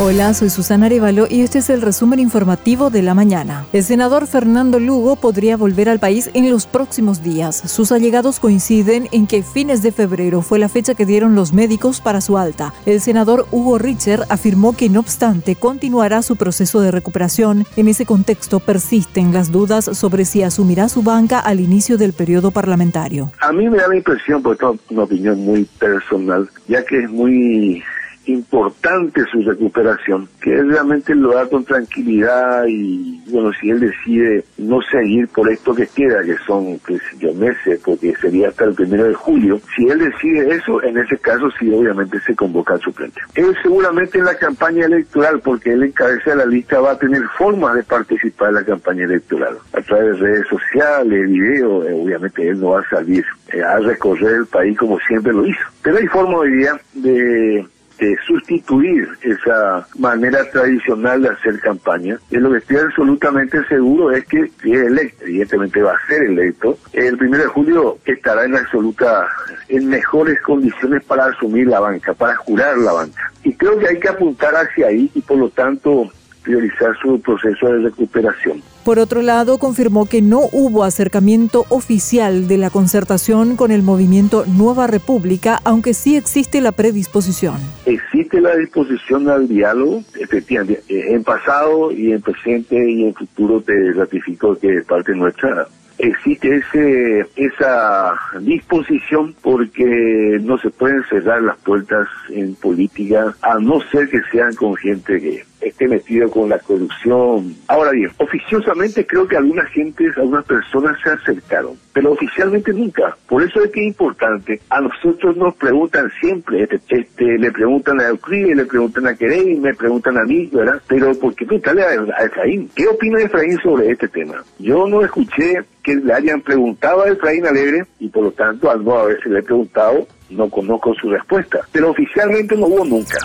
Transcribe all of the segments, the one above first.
Hola, soy Susana Arevalo y este es el resumen informativo de la mañana. El senador Fernando Lugo podría volver al país en los próximos días. Sus allegados coinciden en que fines de febrero fue la fecha que dieron los médicos para su alta. El senador Hugo Richer afirmó que no obstante continuará su proceso de recuperación. En ese contexto persisten las dudas sobre si asumirá su banca al inicio del periodo parlamentario. A mí me da la impresión, porque es una opinión muy personal, ya que es muy importante su recuperación, que él realmente lo da con tranquilidad y bueno, si él decide no seguir por esto que queda, que son, qué yo, meses, porque sería hasta el primero de julio, si él decide eso, en ese caso sí obviamente se convoca al suplente. Él seguramente en la campaña electoral, porque él encabeza la lista, va a tener formas de participar en la campaña electoral, a través de redes sociales, videos, eh, obviamente él no va a salir eh, a recorrer el país como siempre lo hizo. Pero hay forma hoy día de de sustituir esa manera tradicional de hacer campaña. Y lo que estoy absolutamente seguro es que si es electo, evidentemente va a ser electo, el primero de julio estará en absoluta, en mejores condiciones para asumir la banca, para jurar la banca. Y creo que hay que apuntar hacia ahí y por lo tanto priorizar su proceso de recuperación. Por otro lado, confirmó que no hubo acercamiento oficial de la concertación con el movimiento Nueva República, aunque sí existe la predisposición. Existe la disposición al diálogo, efectivamente, en pasado y en presente y en futuro te ratifico que es parte nuestra existe ese esa disposición porque no se pueden cerrar las puertas en política a no ser que sean con gente que esté metido con la corrupción. Ahora bien, oficiosamente creo que algunas gentes, algunas personas se acercaron, pero oficialmente nunca. Por eso es que es importante. A nosotros nos preguntan siempre, este, este le preguntan a Euclides, le preguntan a Querey, me preguntan a mí, ¿verdad? Pero ¿por qué preguntarle a, Efraín? ¿Qué opina Efraín sobre este tema? Yo no escuché que le hayan preguntado a Efraín Alegre y por lo tanto al no haberse le preguntado no conozco su respuesta, pero oficialmente no hubo nunca.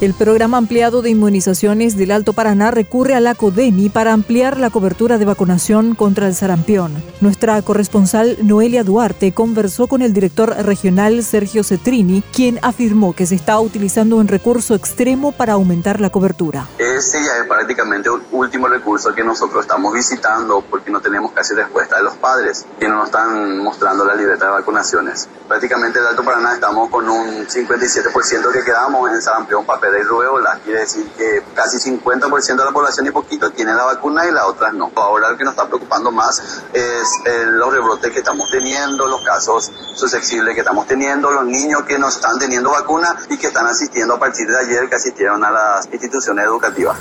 El programa ampliado de inmunizaciones del Alto Paraná recurre a la CODENI para ampliar la cobertura de vacunación contra el sarampión. Nuestra corresponsal Noelia Duarte conversó con el director regional Sergio Cetrini, quien afirmó que se está utilizando un recurso extremo para aumentar la cobertura. Ese ya es prácticamente un último recurso que nosotros estamos visitando porque no tenemos casi respuesta de los padres que no nos están mostrando la libertad de vacunaciones. Prácticamente el Alto Paraná estamos con un 57% que quedamos en sarampión papel de rueola. Quiere decir que casi 50% de la población y poquito tiene la vacuna y las otras no. Ahora lo que nos está preocupando más es eh, los rebrotes que estamos teniendo, los casos susceptibles que estamos teniendo, los niños que no están teniendo vacuna y que están asistiendo a partir de ayer, que asistieron a las instituciones educativas. は。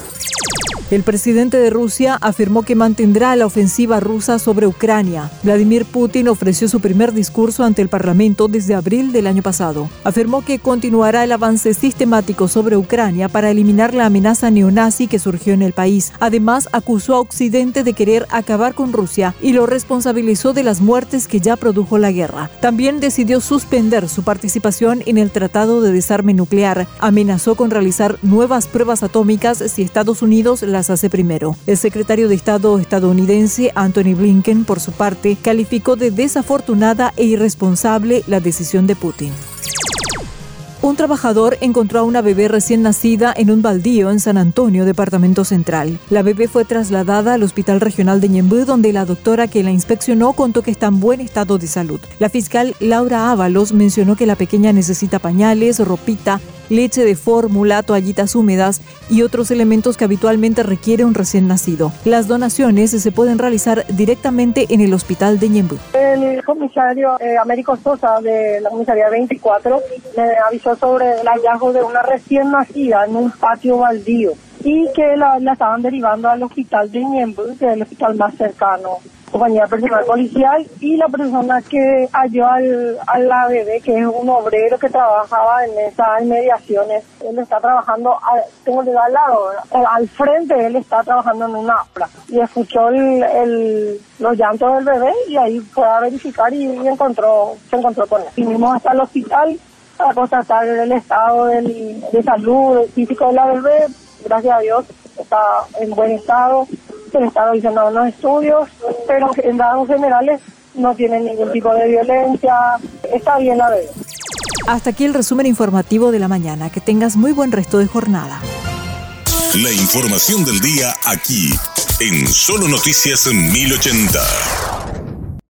El presidente de Rusia afirmó que mantendrá la ofensiva rusa sobre Ucrania. Vladimir Putin ofreció su primer discurso ante el Parlamento desde abril del año pasado. Afirmó que continuará el avance sistemático sobre Ucrania para eliminar la amenaza neonazi que surgió en el país. Además, acusó a Occidente de querer acabar con Rusia y lo responsabilizó de las muertes que ya produjo la guerra. También decidió suspender su participación en el Tratado de Desarme Nuclear. Amenazó con realizar nuevas pruebas atómicas si Estados Unidos las hace primero. El secretario de Estado estadounidense Anthony Blinken, por su parte, calificó de desafortunada e irresponsable la decisión de Putin. Un trabajador encontró a una bebé recién nacida en un baldío en San Antonio, departamento central. La bebé fue trasladada al Hospital Regional de Ñembú, donde la doctora que la inspeccionó contó que está en buen estado de salud. La fiscal Laura Ábalos mencionó que la pequeña necesita pañales, ropita, leche de fórmula, toallitas húmedas y otros elementos que habitualmente requiere un recién nacido. Las donaciones se pueden realizar directamente en el hospital de Ñembú. El comisario eh, Américo Sosa de la comisaría 24 me avisó sobre el hallazgo de una recién nacida en un patio baldío y que la, estaban derivando al hospital de Ñembú, que es el hospital más cercano compañía personal policial y la persona que halló al, a la bebé, que es un obrero que trabajaba en esas inmediaciones, él está trabajando, tengo de al lado, al frente él está trabajando en una obra. Y escuchó el, los llantos del bebé y ahí fue a verificar y, encontró, se encontró con él. Vinimos hasta el hospital para constatar el estado de salud físico de la bebé, gracias a Dios está en buen estado se le está realizando unos estudios, pero en dados generales no tiene ningún tipo de violencia, está bien la veo. Hasta aquí el resumen informativo de la mañana. Que tengas muy buen resto de jornada. La información del día aquí, en Solo Noticias 1080.